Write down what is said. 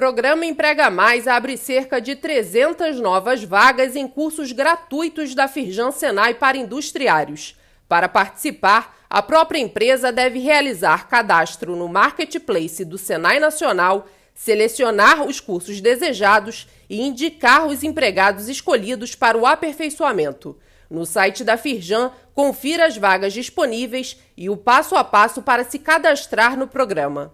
Programa Emprega Mais abre cerca de 300 novas vagas em cursos gratuitos da Firjan Senai para industriários. Para participar, a própria empresa deve realizar cadastro no Marketplace do Senai Nacional, selecionar os cursos desejados e indicar os empregados escolhidos para o aperfeiçoamento. No site da Firjan, confira as vagas disponíveis e o passo a passo para se cadastrar no programa.